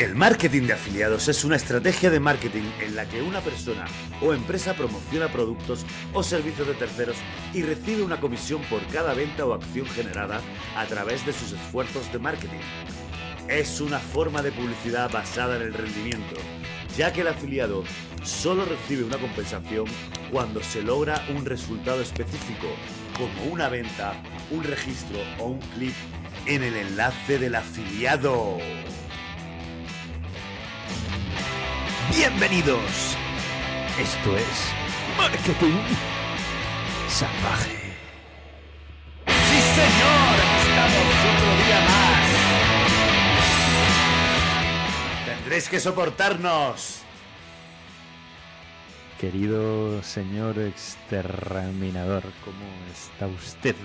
El marketing de afiliados es una estrategia de marketing en la que una persona o empresa promociona productos o servicios de terceros y recibe una comisión por cada venta o acción generada a través de sus esfuerzos de marketing. Es una forma de publicidad basada en el rendimiento, ya que el afiliado solo recibe una compensación cuando se logra un resultado específico, como una venta, un registro o un clic en el enlace del afiliado. Bienvenidos. Esto es Marketing Salvaje. Sí, señor. Estamos otro día más. Tendréis que soportarnos. Querido señor exterminador, ¿cómo está usted?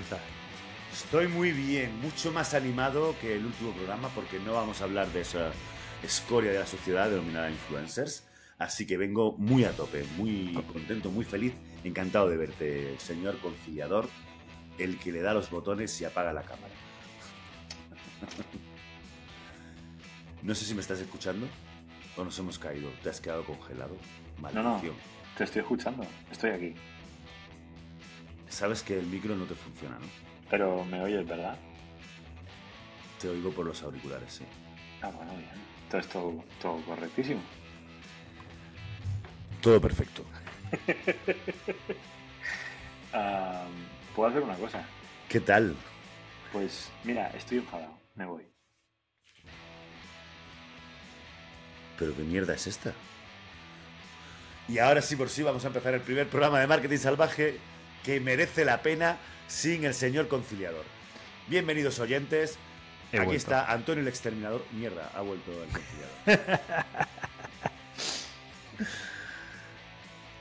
Estoy muy bien, mucho más animado que el último programa porque no vamos a hablar de esa escoria de la sociedad denominada influencers. Así que vengo muy a tope, muy contento, muy feliz, encantado de verte, señor conciliador, el que le da los botones y apaga la cámara. No sé si me estás escuchando o nos hemos caído. ¿Te has quedado congelado? No, no, te estoy escuchando. Estoy aquí. Sabes que el micro no te funciona, ¿no? Pero me oyes, ¿verdad? Te oigo por los auriculares, sí. Ah, bueno, bien. Entonces todo, todo correctísimo. Todo perfecto. Ah, Puedo hacer una cosa. ¿Qué tal? Pues mira, estoy enfadado. Me voy. ¿Pero qué mierda es esta? Y ahora sí por sí vamos a empezar el primer programa de marketing salvaje que merece la pena sin el señor conciliador. Bienvenidos oyentes. He Aquí vuelto. está Antonio el exterminador. Mierda, ha vuelto el conciliador.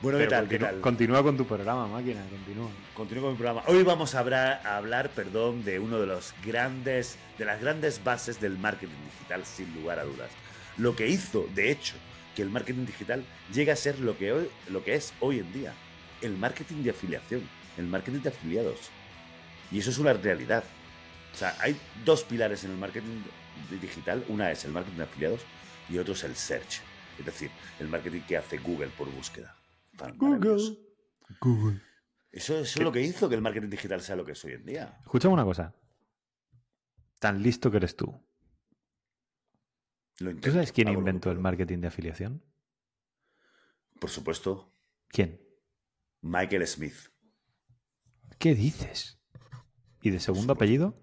bueno, ¿qué tal? ¿Qué continúa, tal? continúa con tu programa, máquina, continúa. Continúo con mi programa. Hoy vamos a hablar, a hablar, perdón, de uno de los grandes, de las grandes bases del marketing digital, sin lugar a dudas. Lo que hizo, de hecho, que el marketing digital llegue a ser lo que hoy, lo que es hoy en día, el marketing de afiliación, el marketing de afiliados. Y eso es una realidad. O sea, hay dos pilares en el marketing di- digital. Una es el marketing de afiliados y otro es el search. Es decir, el marketing que hace Google por búsqueda. Maravilloso. Google. Eso, eso es lo que hizo que el marketing digital sea lo que es hoy en día. Escúchame una cosa. Tan listo que eres tú. Lo ¿Tú sabes quién inventó el marketing de afiliación? Por supuesto, ¿Quién? Michael Smith. ¿Qué dices? ¿Y de segundo apellido?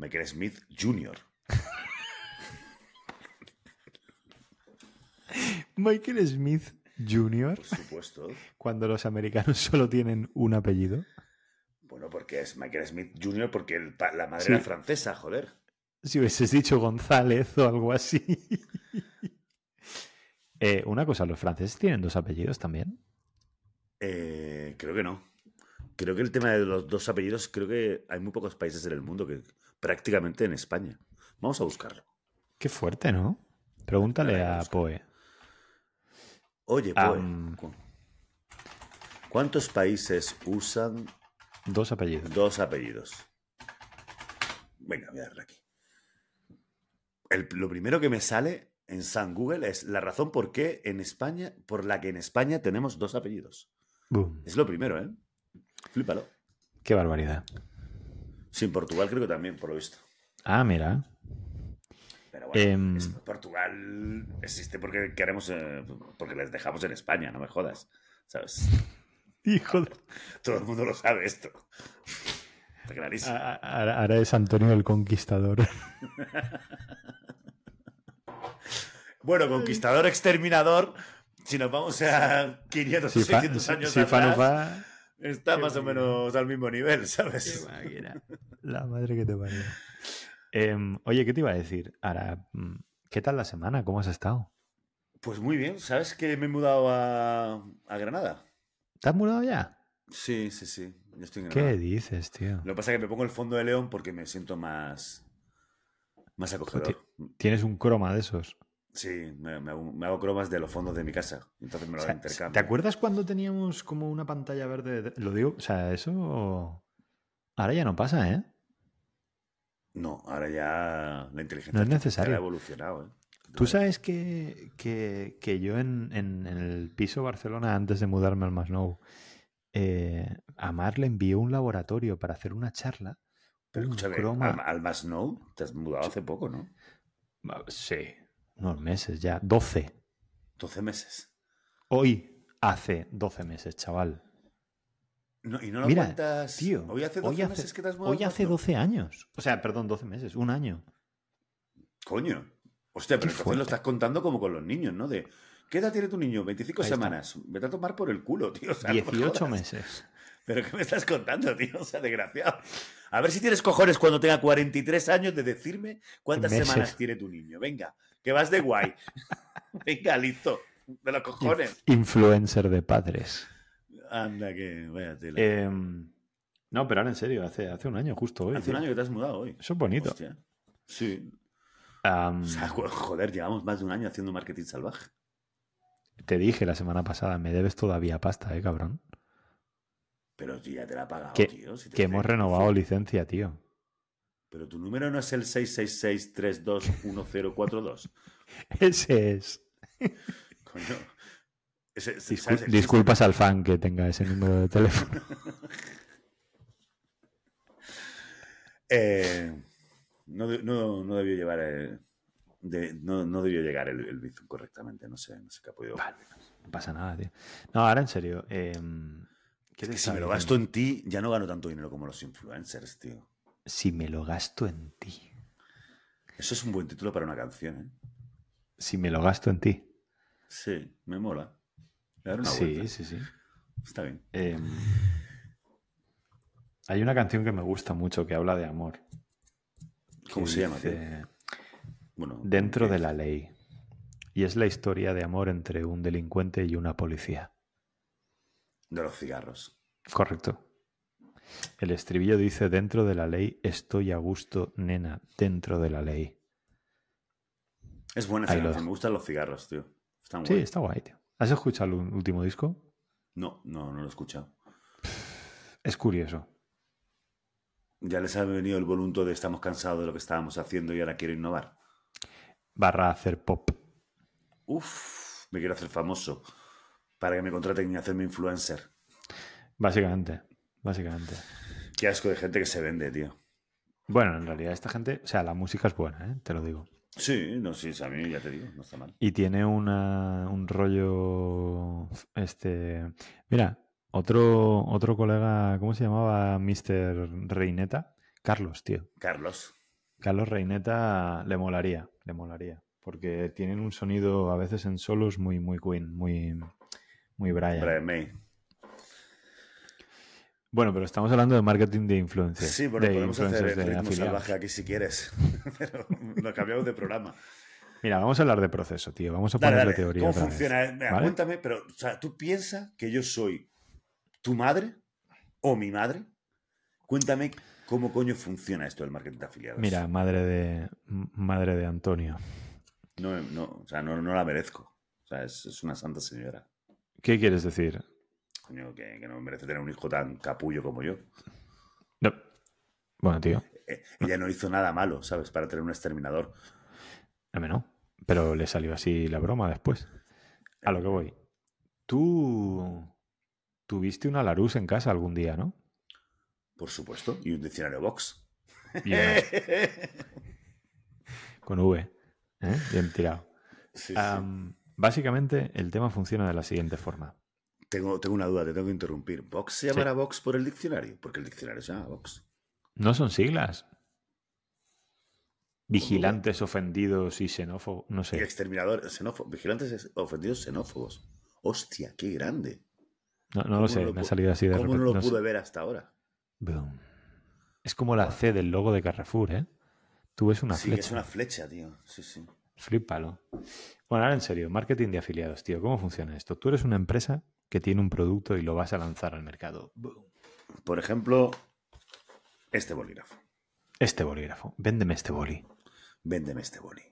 Michael Smith Jr. Michael Smith Jr. Por supuesto. Cuando los americanos solo tienen un apellido. Bueno, porque es Michael Smith Jr. porque el la madre Sí. era francesa, joder. Si hubieses dicho González o algo así. Eh, una cosa, ¿los franceses tienen dos apellidos también? Eh, creo que no. Creo que el tema de los dos apellidos, creo que hay muy pocos países en el mundo que prácticamente en España. Vamos a buscarlo. Qué fuerte, ¿no? Pregúntale a. Poe. Oye. ¿cu- ¿cuántos países usan Dos apellidos. dos apellidos? Venga, voy a darle aquí. El- lo primero que me sale en San Google es la razón por qué en España, por la que en España tenemos dos apellidos. Boom. Es lo primero, ¿eh? Flípalo. Qué barbaridad. Sí, en Portugal creo que también, por lo visto. Ah, mira. Pero bueno, Em. es- Portugal existe porque queremos, eh, porque les dejamos en España, no me jodas. ¿Sabes? Hijo de... Todo el mundo lo sabe esto. Está clarísimo. Ahora ahora es Antonio el Conquistador. Bueno, conquistador, exterminador. Si nos vamos a 500 o fa- 600 años no atrás, fa, está Qué más o menos al mismo nivel, ¿sabes? qué máquina. La madre que te parió. Em, oye, ¿qué te iba a decir? Ahora, mm, ¿qué tal la semana? ¿Cómo has estado? Pues muy bien, ¿sabes que me he mudado a, a Granada? ¿Te has mudado ya? Sí, sí, sí. Yo estoy en ¿Qué Granada. dices, tío? Lo que pasa es que me pongo el fondo de león porque me siento más, más acogedor. Tienes un croma de esos. Sí, me, me hago, me hago cromas de los fondos de mi casa. Entonces me O lo sea, intercambio. ¿Te acuerdas cuando teníamos como una pantalla verde? de- Lo digo, o sea, eso ahora ya no pasa, ¿eh? No, ahora ya la inteligencia No es necesario. ha evolucionado. ¿eh? Tú sabes que, que- que yo en, en- en el piso Barcelona, antes de mudarme al Masnou, eh, a Mar le envié un laboratorio para hacer una charla. Pero un escúchame, croma- al, al Masnou te has mudado hace poco, ¿no? Sí, unos meses ya, 12. 12 meses. Hoy hace 12 meses, chaval. No, y no lo Mira, cuentas. Tío, Hoy hace 12 meses que te has hoy hace Masnou. 12 años. O sea, perdón, 12 meses, un año. Coño. Hostia, pero entonces lo estás contando como con los niños, ¿no? De. ¿Qué edad tiene tu niño? 25 Ahí está. semanas. Vete a tomar por el culo, tío. O sea, no me 18 jodas. meses. ¿Pero qué me estás contando, tío? O sea, desgraciado. A ver si tienes cojones cuando tenga 43 años de decirme cuántas Meses. semanas tiene tu niño. Venga, que vas de guay. Venga, listo. De los cojones. Influencer de padres. Anda, que vaya tela. Em, no, pero ahora en serio, hace, hace un año justo hoy. Hace un año que te has mudado hoy. Eso es bonito. Hostia. Sí. O sea, joder, llevamos más de un año haciendo marketing salvaje. te dije la semana pasada, me debes todavía pasta, eh, cabrón. Pero tú ya te la he pagado, Que- tío. si Que hemos renovado licencia, tío. Pero tu número no es el 666-321042. Ese es. Coño. Ese- Discul- disculpas al fan que tenga ese número de teléfono. Eh, no, no, no debió llevar el, de- no, no debió llegar el, el Bizum correctamente. No sé, no sé qué ha podido. Vale, no pasa nada, tío. No, ahora en serio. em, ¿qué Es que si me lo gasto en ti, ya no gano tanto dinero como los influencers, tío. Si me lo gasto en ti. Eso es un buen título para una canción, ¿eh? Si me lo gasto en ti. Sí, me mola. Le daré una Sí, vuelta. sí, sí. Está bien. Em, hay una canción que me gusta mucho que habla de amor. ¿Cómo se llama, tío? dice, Bueno, Dentro de la ley. Y es la historia de amor entre un delincuente y una policía. De los cigarros. Correcto. El estribillo dice, dentro de la ley estoy a gusto, nena, dentro de la ley. Es buena esa canción. Me gustan los cigarros, tío. Están Sí, guay. está guay, tío. ¿Has escuchado el último disco? No, no, no lo he escuchado. Es curioso. Ya les ha venido el volunto de estamos cansados de lo que estábamos haciendo y ahora quiero innovar. Barra hacer pop. Uf, me quiero hacer famoso para que me contraten y hacerme influencer. Básicamente. Básicamente. Qué asco de gente que se vende, tío. Bueno, en realidad esta gente, o sea, la música es buena, ¿eh? te lo digo. Sí, no, sí, a mí ya te digo, no está mal. Y tiene una, un rollo, este, mira, otro, otro colega, ¿cómo se llamaba Mr. Reineta? Carlos, tío. Carlos. Carlos Reineta le molaría, le molaría, porque tienen un sonido a veces en solos muy, muy Queen, muy, muy Brian. Brian May. Bueno, pero estamos hablando de marketing de influencers. Sí, bueno, de podemos hacer el ritmo afiliados. salvaje aquí si quieres. Pero nos cambiamos de programa. Mira, vamos a hablar de proceso, tío. Vamos a Dale, ponerle dale. teoría. ¿Cómo vez, funciona? Mira, ¿vale? Cuéntame, pero, o sea, ¿tú piensas que yo soy tu madre o mi madre? Cuéntame cómo coño funciona esto del marketing de afiliados. Mira, madre de, madre de Antonio. No, no, o sea, no, no la merezco. O sea, es, es una santa señora. ¿Qué quieres decir? Coño, que, que no merece tener un hijo tan capullo como yo. No. Bueno, tío, Eh, ella no hizo nada malo, ¿sabes? Para tener un exterminador. a mí no. Pero le salió así la broma después. A lo que voy. Tú tuviste una Larus en casa algún día, ¿no? Por supuesto. Y un diccionario box. Con V. ¿eh? Bien tirado. Sí, sí. Am, básicamente, el tema funciona de la siguiente forma. Tengo, tengo una duda, te tengo que interrumpir. ¿Box se llamará Box por el diccionario? Porque el diccionario se llama Box. No son siglas. Vigilantes, ofendidos y xenófobos. No Y sé. exterminador, xenófo- vigilantes ofendidos xenófobos. Hostia, qué grande. No, no ¿Cómo lo sé, lo me ha salido así de ¿Cómo no repente. lo no sé. pude ver hasta ahora? Boom. Es como la C del logo de Carrefour, ¿eh? Tú ves una sí, flecha. es una flecha, tío. Sí, sí. Flipalo. Bueno, ahora en serio, marketing de afiliados, tío. ¿Cómo funciona esto? Tú eres una empresa que tiene un producto y lo vas a lanzar al mercado. Boom. Por ejemplo, este bolígrafo. Este bolígrafo. Véndeme este boli. Véndeme este boli.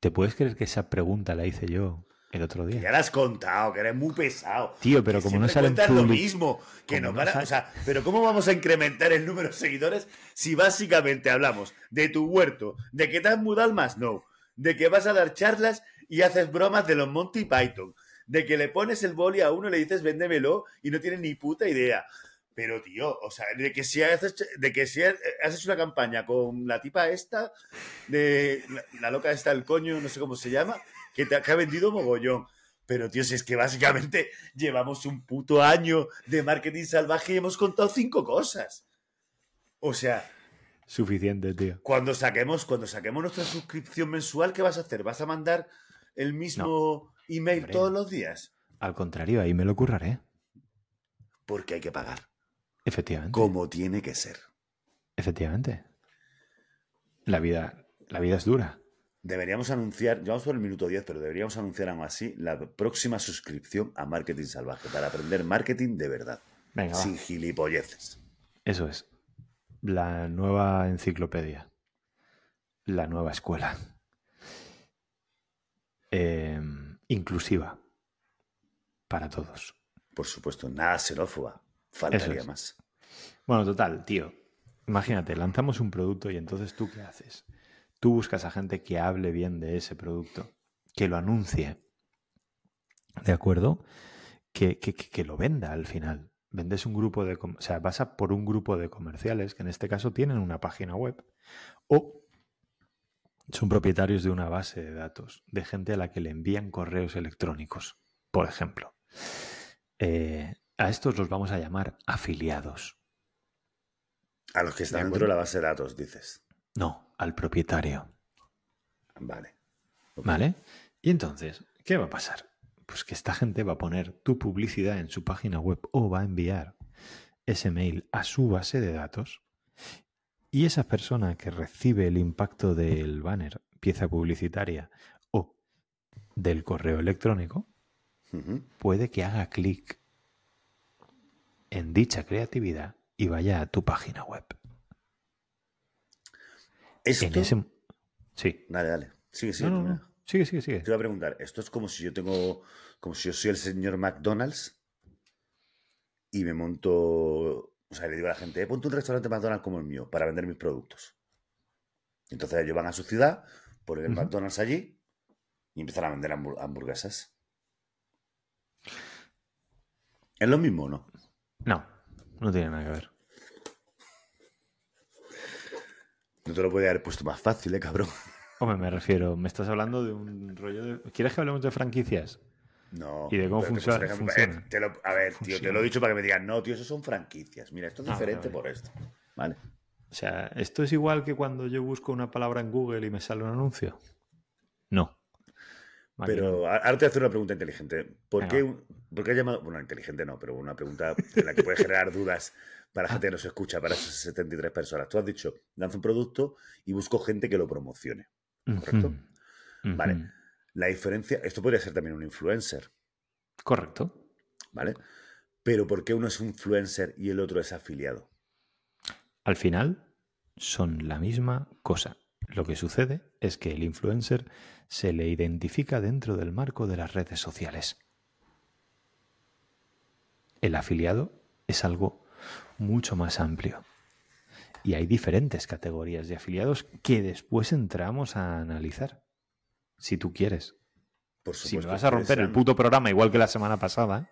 ¿Te puedes creer que esa pregunta la hice yo El otro día. ya lo has contado, que eres muy pesado. Tío, pero Que como no salen cuentas lo public- mismo, que no para, o sea, pero ¿cómo vamos a incrementar el número de seguidores si básicamente hablamos de tu huerto, de que te has mudado al más no, de que vas a dar charlas y haces bromas de los Monty Python, de que le pones el boli a uno y le dices véndemelo y no tiene ni puta idea. Pero, tío, o sea, de que si has hecho, de que si has hecho una campaña con la tipa esta, de la, la loca esta del coño, no sé cómo se llama, que te ha vendido mogollón. Pero, tío, si es que básicamente llevamos un puto año de marketing salvaje y hemos contado cinco cosas. O sea, Suficiente, tío. cuando saquemos, cuando saquemos nuestra suscripción mensual, ¿qué vas a hacer? ¿Vas a mandar el mismo email Hombre, todos los días? Al contrario, ahí me lo curraré. Porque hay que pagar. Efectivamente. Como tiene que ser. Efectivamente. La vida, la vida es dura. Deberíamos anunciar, ya vamos por el minuto 10, pero deberíamos anunciar aún así la próxima suscripción a Marketing Salvaje para aprender marketing de verdad. Venga, va. sin gilipolleces. Eso es. La nueva enciclopedia. La nueva escuela. Eh, inclusiva. Para todos. Por supuesto, nada xenófoba. Faltaría es. más. Bueno, total, tío. Imagínate, lanzamos un producto y entonces tú qué haces? Tú buscas a gente que hable bien de ese producto, que lo anuncie. ¿De acuerdo? Que, que- que- lo venda al final. Vendes un grupo de... O sea, vas a por un grupo de comerciales que en este caso tienen una página web o son propietarios de una base de datos de gente a la que le envían correos electrónicos, por ejemplo. Eh, a estos los vamos a llamar afiliados. A los que están dentro de la base de datos, dices. No, al propietario. Vale. ¿Vale? Y entonces, ¿qué va a pasar? Pues que esta gente va a poner tu publicidad en su página web o va a enviar ese mail a su base de datos y esa persona que recibe el impacto del banner, pieza publicitaria o del correo electrónico, puede que haga clic en dicha creatividad y vaya a tu página web. Esto. Ese... Sí. Dale, dale. Sigue, sigue. No, no. Sigue, sigue, sigue. Te iba a preguntar, esto es como si yo tengo, como si yo soy el señor McDonald's y me monto, o sea, le digo a la gente, "Eh, ponte un restaurante McDonald's como el mío para vender mis productos. Entonces ellos van a su ciudad, ponen el. McDonald's allí y empiezan a vender hambur- hamburguesas. ¿Es lo mismo o no? No, no tiene nada que ver. No te lo podía haber puesto más fácil, ¿eh, cabrón? Hombre, me refiero, me estás hablando de un rollo de... ¿Quieres que hablemos de franquicias? No. ¿Y de cómo funciona- funciona? eh, te lo- a ver, tío, te lo he dicho para que me digan, no, tío, eso son franquicias. Mira, esto es Ah, diferente vale, por esto. Vale. O sea, ¿esto es igual que cuando yo busco una palabra en Google y me sale un anuncio? No. Pero ahora te voy a hacer una pregunta inteligente. ¿Por Venga. qué, por qué has llamado.? Bueno, inteligente no, pero una pregunta en la que puede generar dudas para la gente que nos escucha, para esas 73 personas. Tú has dicho, lanzo un producto y busco gente que lo promocione. ¿correcto? Vale. La diferencia. Esto podría ser también un influencer, Correcto. ¿vale? Pero ¿por qué uno es un influencer y el otro es afiliado? Al final son la misma cosa. Lo que sucede es que el influencer se le identifica dentro del marco de las redes sociales. El afiliado es algo mucho más amplio. Y hay diferentes categorías de afiliados que después entramos a analizar. Si tú quieres. Por Si me vas a romper el puto programa igual que la semana pasada,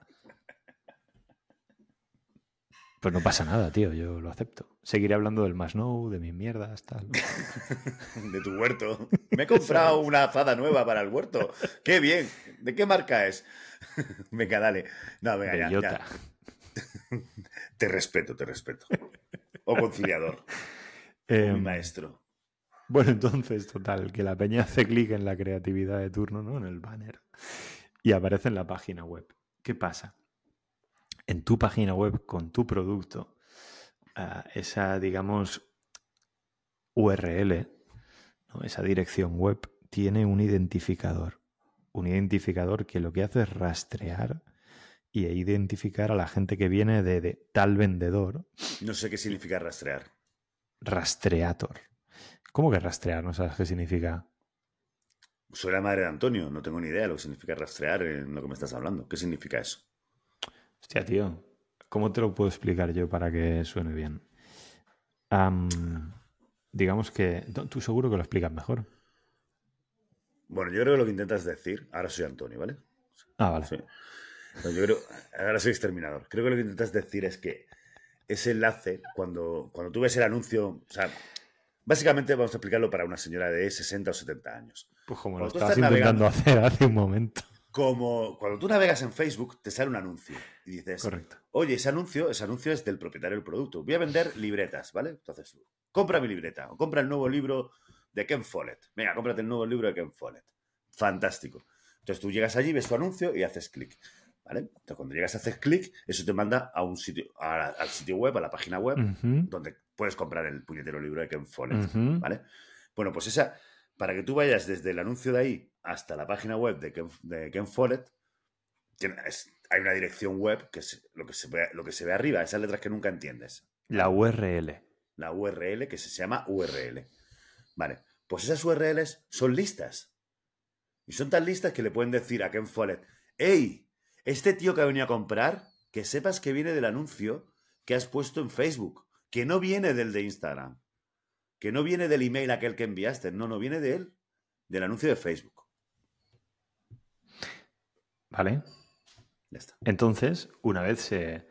pues no pasa nada, tío, yo lo acepto. Seguiré hablando del más no, de mis mierdas, tal. De tu huerto. Me he comprado una azada nueva para el huerto. ¡Qué bien! ¿De qué marca es? venga, dale. No, venga, ya, ya. Te respeto, te respeto. O conciliador. o mi Em, maestro. Bueno, entonces, total, que la peña hace clic en la creatividad de turno, ¿no? En el banner. Y aparece en la página web. ¿Qué pasa? En tu página web, con tu producto, ah, esa, digamos, URL, ¿no? esa dirección web, tiene un identificador. Un identificador que lo que hace es rastrear y identificar a la gente que viene de, de tal vendedor, No sé qué significa rastrear. rastreator. ¿Cómo que rastrear? ¿No sabes qué significa? Soy la madre de Antonio, no tengo ni idea de lo que significa rastrear en lo que me estás hablando. ¿Qué significa eso? Hostia, tío. ¿Cómo te lo puedo explicar yo para que suene bien? Am, digamos que. tú- Tú seguro que lo explicas mejor. Bueno, yo creo que lo que intentas decir, ahora soy Antonio, ¿vale? Ah, vale. Sí. No, yo creo, ahora soy exterminador. Creo que lo que intentas decir es que ese enlace, cuando, cuando tú ves el anuncio, o sea, básicamente vamos a explicarlo para una señora de 60 o 70 años. Pues como lo Cuando tú estabas estás intentando hacer hace un momento. Como cuando tú navegas en Facebook, te sale un anuncio y dices, Correcto. oye, ese anuncio, ese anuncio es del propietario del producto. Voy a vender libretas, ¿vale? Entonces, compra mi libreta o compra el nuevo libro de Ken Follett. Venga, cómprate el nuevo libro de Ken Follett. Fantástico. Entonces tú llegas allí, ves tu anuncio y haces clic. ¿Vale? Entonces cuando llegas a hacer clic, eso te manda a un sitio, a- al sitio web, a la página web, donde puedes comprar el puñetero libro de Ken Follett. ¿Vale? Bueno, pues esa, para que tú vayas desde el anuncio de ahí hasta la página web de Ken, de Ken Follett, tiene- es- hay una dirección web que es lo que, se ve, lo que se ve arriba, esas letras que nunca entiendes. La URL. La URL, que se llama URL. Vale, pues esas URLs son listas. Y son tan listas que le pueden decir a Ken Follett, ¡Ey! Este tío que ha venido a comprar, que sepas que viene del anuncio que has puesto en Facebook, que no viene del de Instagram, que no viene del email aquel que enviaste, no, no viene de él, del anuncio de Facebook. ¿Vale? Ya está. Entonces, una vez se,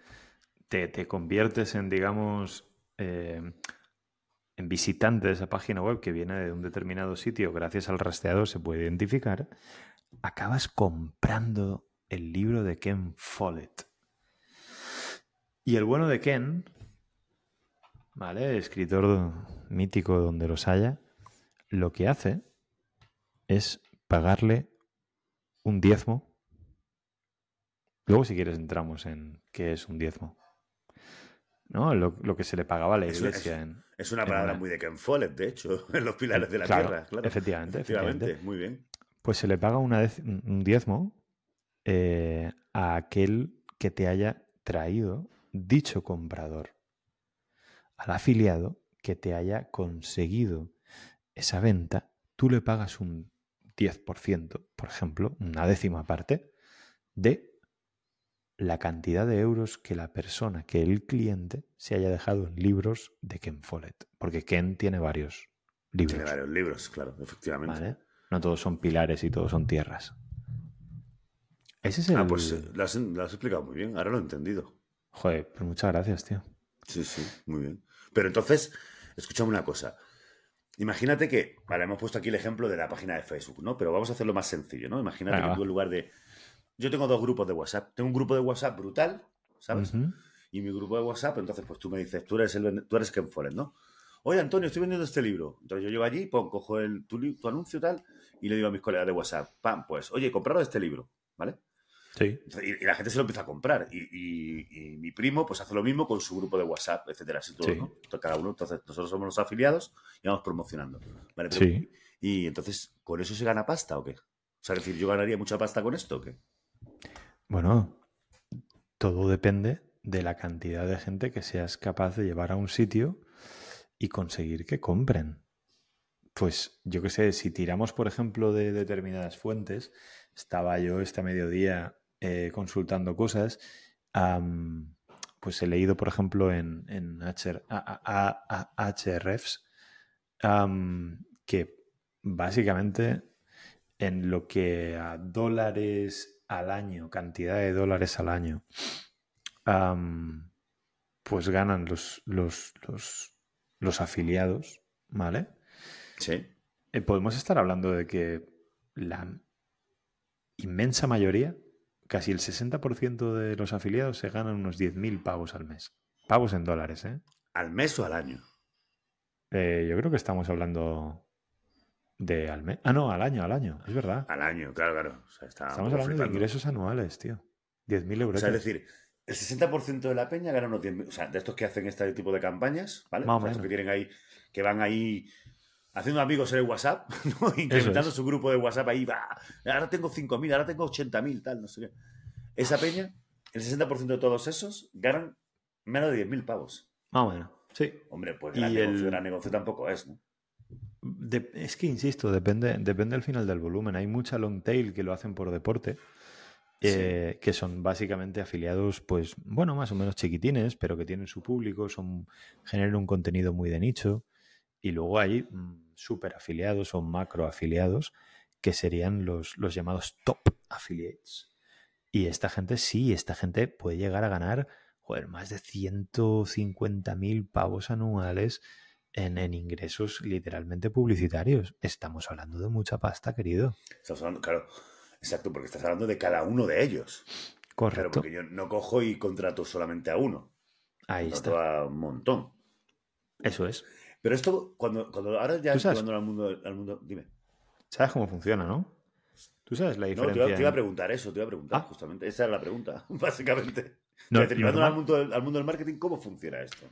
te, te conviertes en, digamos, eh, en visitante de esa página web que viene de un determinado sitio, gracias al rastreador se puede identificar, acabas comprando el libro de Ken Follett. Y el bueno de Ken, ¿vale? Escritor mítico donde los haya, lo que hace es pagarle un diezmo Luego, si quieres, entramos en qué es un diezmo. ¿No? Lo, lo que se le pagaba a la Es- iglesia en. Es una palabra muy de Ken Follett, de hecho, en los pilares de la Claro, tierra. Claro. efectivamente, Efectivamente, efectivamente. muy bien. Pues se le paga una un diezmo eh, a aquel que te haya traído dicho comprador. Al afiliado que te haya conseguido esa venta, tú le pagas un 10%, por ejemplo, una décima parte, de la cantidad de euros que la persona, que el cliente, se haya dejado en libros de Ken Follett. Porque Ken tiene varios libros. Tiene varios libros, claro, efectivamente. ¿vale? No todos son pilares y todos son tierras. Ese es el. Ah, pues lo has, lo has explicado muy bien, ahora lo he entendido. Joder, pues muchas gracias, tío. Sí, sí, muy bien. Pero entonces, escúchame una cosa. Imagínate que, vale, hemos puesto aquí el ejemplo de la página de Facebook, ¿no? Pero vamos a hacerlo más sencillo, ¿no? Imagínate que tú en lugar de... Yo tengo dos grupos de WhatsApp. Tengo un grupo de WhatsApp brutal, ¿sabes? Y mi grupo de WhatsApp, entonces pues tú me dices, tú eres, el, tú eres Ken Follett, ¿no? Oye, Antonio, estoy vendiendo este libro. Entonces yo llego allí, pon, cojo el, tu, anuncio tal y le digo a mis colegas de WhatsApp, pam, pues, oye, compraros este libro, ¿vale? Sí. Y, la gente se lo empieza a comprar. Y, y- y mi primo, pues hace lo mismo con su grupo de WhatsApp, etcétera. Así todo, Sí. ¿no? Entonces, cada uno. Entonces, nosotros somos los afiliados y vamos promocionando. ¿vale? Pero- Sí. Y entonces, ¿con eso se gana pasta o qué? O sea, es decir, ¿yo ganaría mucha pasta con esto o qué? Bueno, todo depende de la cantidad de gente que seas capaz de llevar a un sitio y conseguir que compren. Pues yo qué sé, si tiramos, por ejemplo, de determinadas fuentes, estaba yo este mediodía eh, consultando cosas, pues he leído, por ejemplo, en, en HR a- a- a- HRFs, que básicamente en lo que a dólares al año, cantidad de dólares al año, pues ganan los, los, los, los afiliados, ¿vale? Sí. Eh, podemos estar hablando de que la inmensa mayoría, casi el 60% de los afiliados se ganan unos 10.000 pavos al mes. Pavos en dólares, ¿eh? ¿Al mes o al año? Eh, Yo creo que estamos hablando de al mes. Ah, no, al año, al año, es verdad. Al año, claro, claro. O sea, Estamos hablando de ingresos anuales, tío. 10.000 euros. O sea, es decir, el 60% de la peña gana unos 10.000. O sea, de estos que hacen este tipo de campañas, ¿vale? Más o estos que tienen ahí, que van ahí haciendo amigos en el WhatsApp, ¿no? incrementando es. su grupo de WhatsApp ahí, va, ahora tengo 5.000, ahora tengo 80.000, tal, no sé qué. Esa peña, el 60% de todos esos ganan menos de 10.000 pavos. Más o menos. Sí. Hombre, pues Y gran negocio, el- gran negocio tampoco es, ¿no? De- es que, insisto, depende, depende al final del volumen. Hay mucha long tail que lo hacen por deporte, eh, que son básicamente afiliados, pues, bueno, más o menos chiquitines, pero que tienen su público, son, generan un contenido muy de nicho. Y luego hay mm, super afiliados o macro afiliados, que serían los, los llamados top affiliates. Y esta gente, sí, esta gente puede llegar a ganar, joder, más de 150.000 pavos anuales en, en ingresos literalmente publicitarios. Estamos hablando de mucha pasta, querido. Estamos hablando, claro, exacto, porque estás hablando de cada uno de ellos. Claro, Correcto. porque yo no cojo y contrato solamente a uno. Ahí Contrato está. a un montón. Eso es. Pero esto, cuando, cuando ahora ya ¿Tú sabes? llevándolo al mundo, al mundo. Dime. ¿Sabes cómo funciona, no? ¿Tú sabes la No, te diferencia? iba, te iba a preguntar eso, te iba a preguntar, Ah. justamente. Esa era la pregunta, básicamente. No, normal- al, mundo del, al mundo del marketing, ¿cómo funciona esto?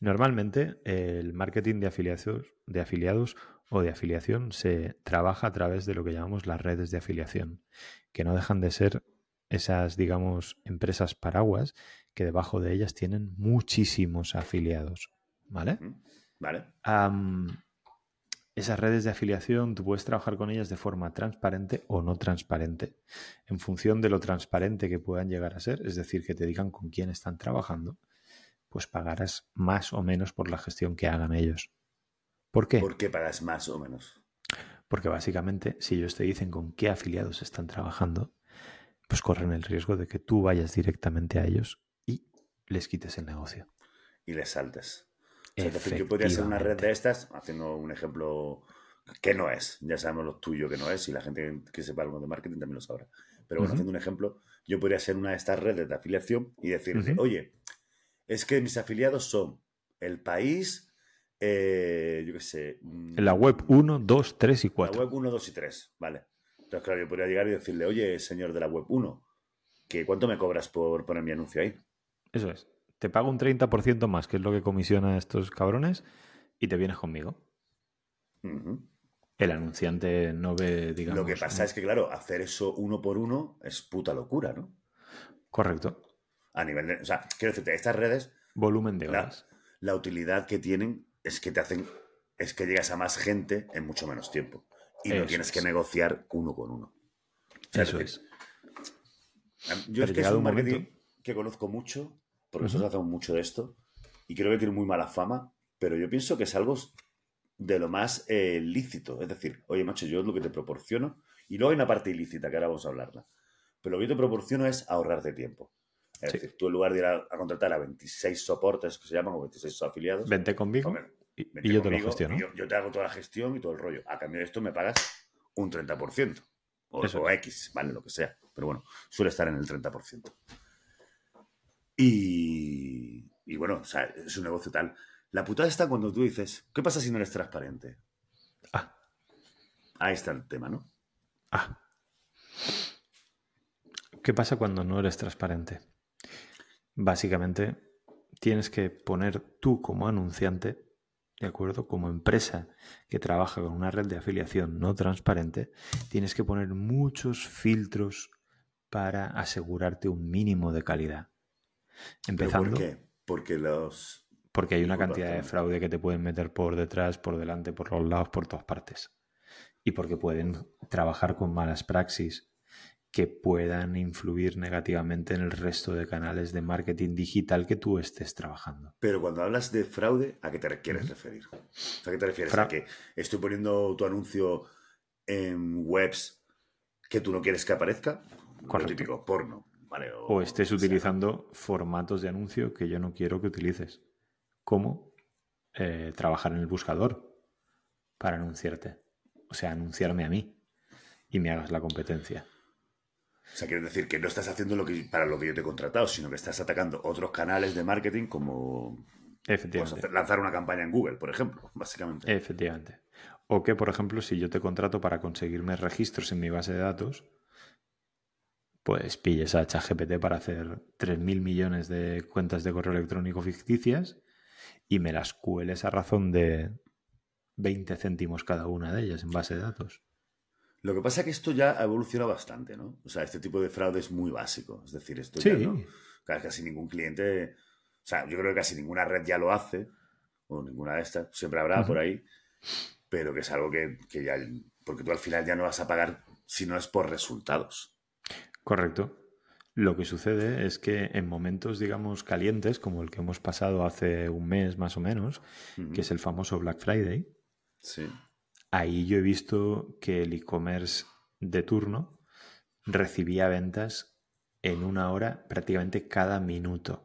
Normalmente el marketing de afiliados, de afiliados o de afiliación se trabaja a través de lo que llamamos las redes de afiliación, que no dejan de ser esas, digamos, empresas paraguas que debajo de ellas tienen muchísimos afiliados, ¿vale? ¿Mm? ¿Vale? Esas redes de afiliación, tú puedes trabajar con ellas de forma transparente o no transparente, en función de lo transparente que puedan llegar a ser, es decir, que te digan con quién están trabajando, pues pagarás más o menos por la gestión que hagan ellos. ¿Por qué? ¿Por qué pagas más o menos? Porque básicamente, si ellos te dicen con qué afiliados están trabajando, pues corren el riesgo de que tú vayas directamente a ellos y les quites el negocio. Y le saltes. O sea, es decir, yo podría ser una red de estas, haciendo un ejemplo que no es. Ya sabemos lo tuyo que no es, y la gente que sepa algo de marketing también lo sabrá. Pero bueno, haciendo un ejemplo, yo podría ser una de estas redes de afiliación y decirle, oye, es que mis afiliados son el país, eh, yo qué sé. mm, la web 1, 2, 3 y La 4. web 1, 2 y 3, vale. Entonces, claro, yo podría llegar y decirle, oye, señor de la web 1, que ¿cuánto me cobras por poner mi anuncio ahí? Eso es. Te pago un 30% más, que es lo que comisiona a estos cabrones, y te vienes conmigo. El anunciante no ve, digamos. Lo que pasa es que, claro, hacer eso uno por uno es puta locura, ¿no? Correcto. A nivel de. O sea, quiero decirte, estas redes, Volumen de La- horas. la utilidad que tienen es que te hacen. Es que llegas a más gente en mucho menos tiempo. Y no Eso tienes que negociar uno con uno. O sea, Eso decir, es. Yo Pero es que es un marketing momento- que conozco mucho, porque nosotros hacemos mucho de esto, y creo que tiene muy mala fama, pero yo pienso que es algo de lo más eh, lícito. Es decir, oye, macho, yo es lo que te proporciono, y luego hay una parte ilícita que ahora vamos a hablarla. Pero lo que yo te proporciono es ahorrarte tiempo. Es Sí. decir, tú en lugar de ir a, a contratar a 26 soportes que se llaman, o 26 afiliados, Vente conmigo hombre, y, vente y yo te lo conmigo gestiono. Yo, yo te hago toda la gestión y todo el rollo. A cambio de esto me pagas un 30%. O, Eso o. X, ¿vale? Lo que sea. Pero bueno, suele estar en el 30%. Y, y bueno, o sea, es un negocio tal. La putada está cuando tú dices, ¿qué pasa si no eres transparente? Ah, Ahí está el tema, ¿no? ah. ¿Qué pasa cuando no eres transparente? Básicamente, tienes que poner tú como anunciante, ¿de acuerdo? Como empresa que trabaja con una red de afiliación no transparente, tienes que poner muchos filtros para asegurarte un mínimo de calidad. ¿Pero Empezando por qué? Porque los... porque hay una cantidad de fraude que te pueden meter por detrás, por delante, por los lados, por todas partes. Y porque pueden trabajar con malas praxis que puedan influir negativamente en el resto de canales de marketing digital que tú estés trabajando. Pero cuando hablas de fraude, ¿a qué te quieres referir? ¿a qué te refieres? Fra- ¿A que estoy poniendo tu anuncio en webs que tú no quieres que aparezca? Lo Correcto. típico, porno. ¿Vale? O estés o sea, utilizando formatos de anuncio que yo no quiero que utilices. Como eh, trabajar en el buscador para anunciarte. O sea, anunciarme a mí y me hagas la competencia. O sea, quieres decir que no estás haciendo lo que, para lo que yo te he contratado, sino que estás atacando otros canales de marketing como Efectivamente. hacer- lanzar una campaña en Google, por ejemplo, básicamente. Efectivamente. O que, por ejemplo, si yo te contrato para conseguirme registros en mi base de datos, pues pilles a ChatGPT para hacer 3.000 millones de cuentas de correo electrónico ficticias y me las cueles a razón de 20 céntimos cada una de ellas en base de datos. Lo que pasa es que esto ya ha evolucionado bastante, ¿no? O sea, este tipo de fraude es muy básico. Es decir, esto Sí. ya no. Ca- Casi ningún cliente. O sea, yo creo que casi ninguna red ya lo hace. O ninguna de estas. Siempre habrá por ahí. pero que es algo que, que ya. Porque tú al final ya no vas a pagar si no es por resultados. Correcto. Lo que sucede es que en momentos, digamos, calientes, como el que hemos pasado hace un mes más o menos, que es el famoso Black Friday, Sí. ahí yo he visto que el e-commerce de turno recibía ventas en una hora prácticamente cada minuto.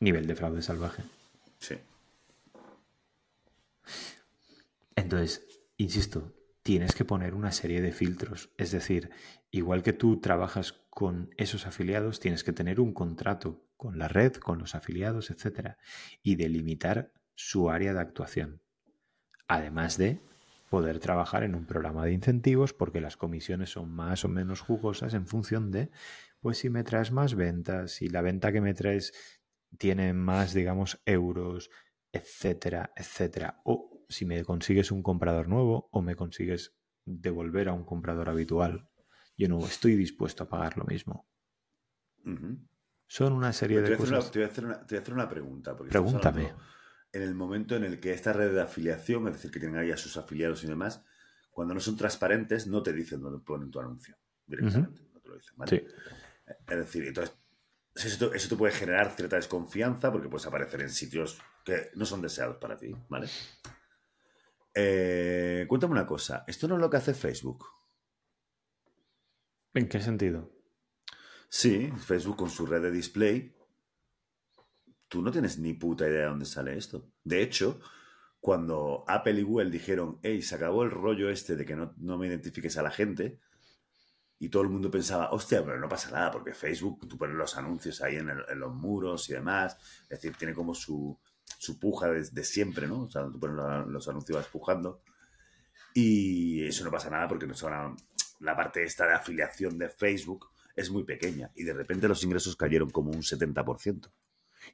Nivel de fraude salvaje. Sí. Entonces, insisto, tienes que poner una serie de filtros. Es decir, igual que tú trabajas con esos afiliados, tienes que tener un contrato con la red, con los afiliados, etcétera, y delimitar su área de actuación. Además de poder trabajar en un programa de incentivos porque las comisiones son más o menos jugosas en función de, pues si me traes más ventas, si la venta que me traes tiene más, digamos, euros, etcétera, etcétera. O si me consigues un comprador nuevo o me consigues devolver a un comprador habitual, yo no estoy dispuesto a pagar lo mismo. Son una serie de una, cosas. te voy a hacer una- te voy a hacer una pregunta. porque Pregúntame. En el momento en el que esta red de afiliación, es decir, que tienen ahí a sus afiliados y demás, cuando no son transparentes, no te dicen dónde ponen tu anuncio directamente. No te lo dicen, ¿vale? Sí. Es decir, entonces, eso, eso te puede generar cierta desconfianza porque puedes aparecer en sitios que no son deseados para ti, ¿vale? Eh, cuéntame una cosa, ¿esto no es lo que hace Facebook? ¿En qué sentido? Sí, Facebook con su red de display, tú no tienes ni puta idea de dónde sale esto. De hecho, cuando Apple y Google dijeron, hey, se acabó el rollo este de que no, no me identifiques a la gente, y todo el mundo pensaba, hostia, pero no pasa nada, porque Facebook, tú pones los anuncios ahí en, el- en los muros y demás, es decir, tiene como su, su puja de, de siempre, ¿no? O sea, tú pones los anuncios pujando, y eso no pasa nada porque no son la parte esta de afiliación de Facebook es muy pequeña, y de repente los ingresos cayeron como un 70%.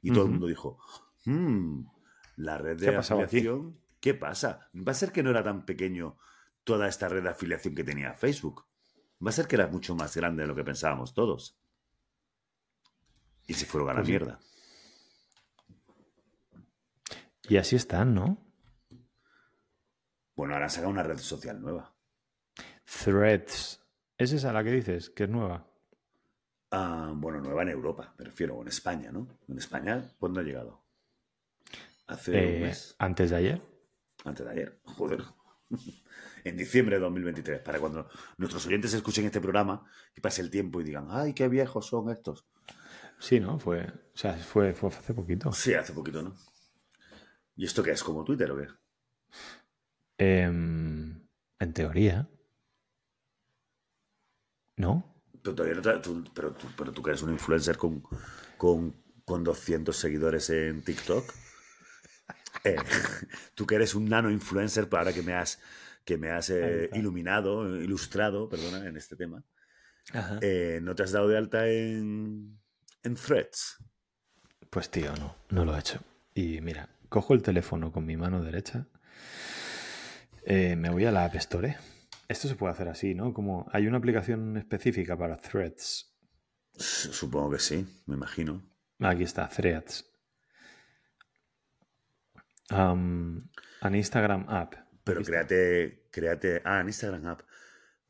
Y todo el mundo dijo, "Hmm, la red ¿Qué de afiliación, ¿qué pasa? ¿Va a ser que no era tan pequeño toda esta red de afiliación que tenía Facebook? ¿Va a ser que era mucho más grande de lo que pensábamos todos? Y se fueron a la Pues sí. Y así están, ¿no? Bueno, ahora han sacado una red social nueva. Threads. ¿Es esa la que dices? Que es nueva. Ah, bueno, nueva en Europa, me refiero, o en España, ¿no? En España, ¿cuándo ha llegado? Hace un Eh, mes, Antes de ayer. antes de ayer, joder. en diciembre de 2023, para cuando nuestros oyentes escuchen este programa y pase el tiempo y digan, ay, qué viejos son estos. Sí, ¿no? Fue, o sea, fue, fue hace poquito. Sí, hace poquito, ¿no? ¿Y esto qué es? ¿Como Twitter o qué? Em, en teoría. ¿No? Pero, todavía no te- tú, pero, tú, pero tú que eres un influencer con, con, con 200 seguidores en TikTok. Eh, tú que eres un nano influencer, para ahora que me has, que me has eh, iluminado, ilustrado, perdona, en este tema, Ajá. eh, ¿no te has dado de alta en, en threads? Pues tío, no, no lo he hecho. Y mira, cojo el teléfono con mi mano derecha, eh, me voy a la App Store. Esto se puede hacer así, ¿no? Como hay una aplicación específica para threads. Supongo que sí, me imagino. Aquí está, threads. Am, an Instagram app. Pero créate, créate. Ah, en Instagram app.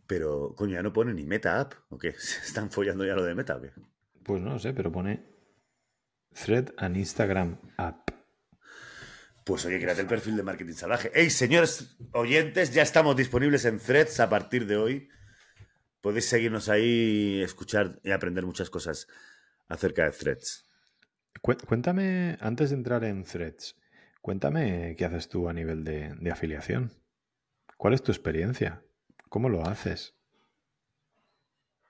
Pero, coño, ya no pone ni Meta app. ¿O qué? ¿Se están follando ya lo de Meta o qué? Pues no lo sé, pero pone thread an Instagram app. Pues oye, créate el perfil de marketing salvaje. ¡Ey, señores oyentes! Ya estamos disponibles en threads a partir de hoy. Podéis seguirnos ahí, escuchar y aprender muchas cosas acerca de threads. Cué- Cuéntame, antes de entrar en threads, cuéntame qué haces tú a nivel de, de afiliación. ¿Cuál es tu experiencia? ¿Cómo lo haces?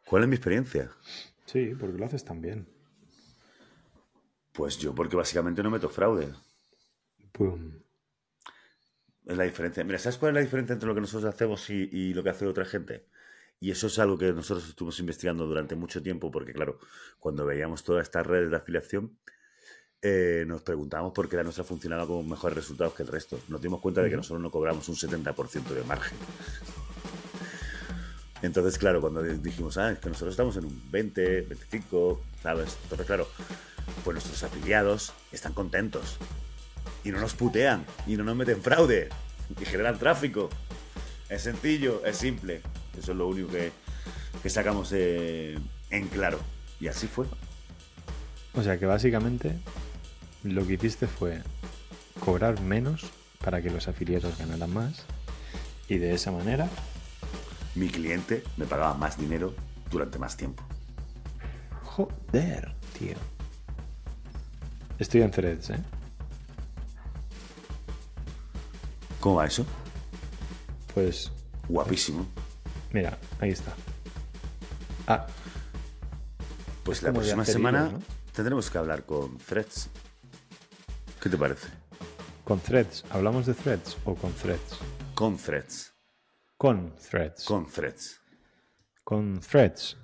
¿Cuál es mi experiencia? Sí, porque lo haces tan bien. Pues yo, porque básicamente no meto fraude. Pum. Es la diferencia. Mira, ¿sabes cuál es la diferencia entre lo que nosotros hacemos y, y lo que hace otra gente? Y eso es algo que nosotros estuvimos investigando durante mucho tiempo, porque claro, cuando veíamos todas estas redes de afiliación, eh, nos preguntábamos por qué la nuestra funcionaba con mejores resultados que el resto. Nos dimos cuenta de que nosotros no cobramos un 70% de margen. Entonces, claro, cuando dijimos, ah, es que nosotros estamos en un 20, 25, ¿sabes? Entonces, claro, pues nuestros afiliados están contentos. Y no nos putean, y no nos meten fraude, y generan tráfico. Es sencillo, es simple. Eso es lo único que, que sacamos eh, en claro. Y así fue. O sea que básicamente lo que hiciste fue cobrar menos para que los afiliados ganaran más y de esa manera Mi cliente me pagaba más dinero durante más tiempo. Joder, tío. Estoy en threads, ¿eh? ¿Cómo va eso? Pues Guapísimo. mira, ahí está. Ah, Pues Es la próxima semana tendremos que hablar con Threads. ¿Qué te parece? con threads. ¿Hablamos de threads o con threads? Con Threads. Con threads. Con Threads. Con threads.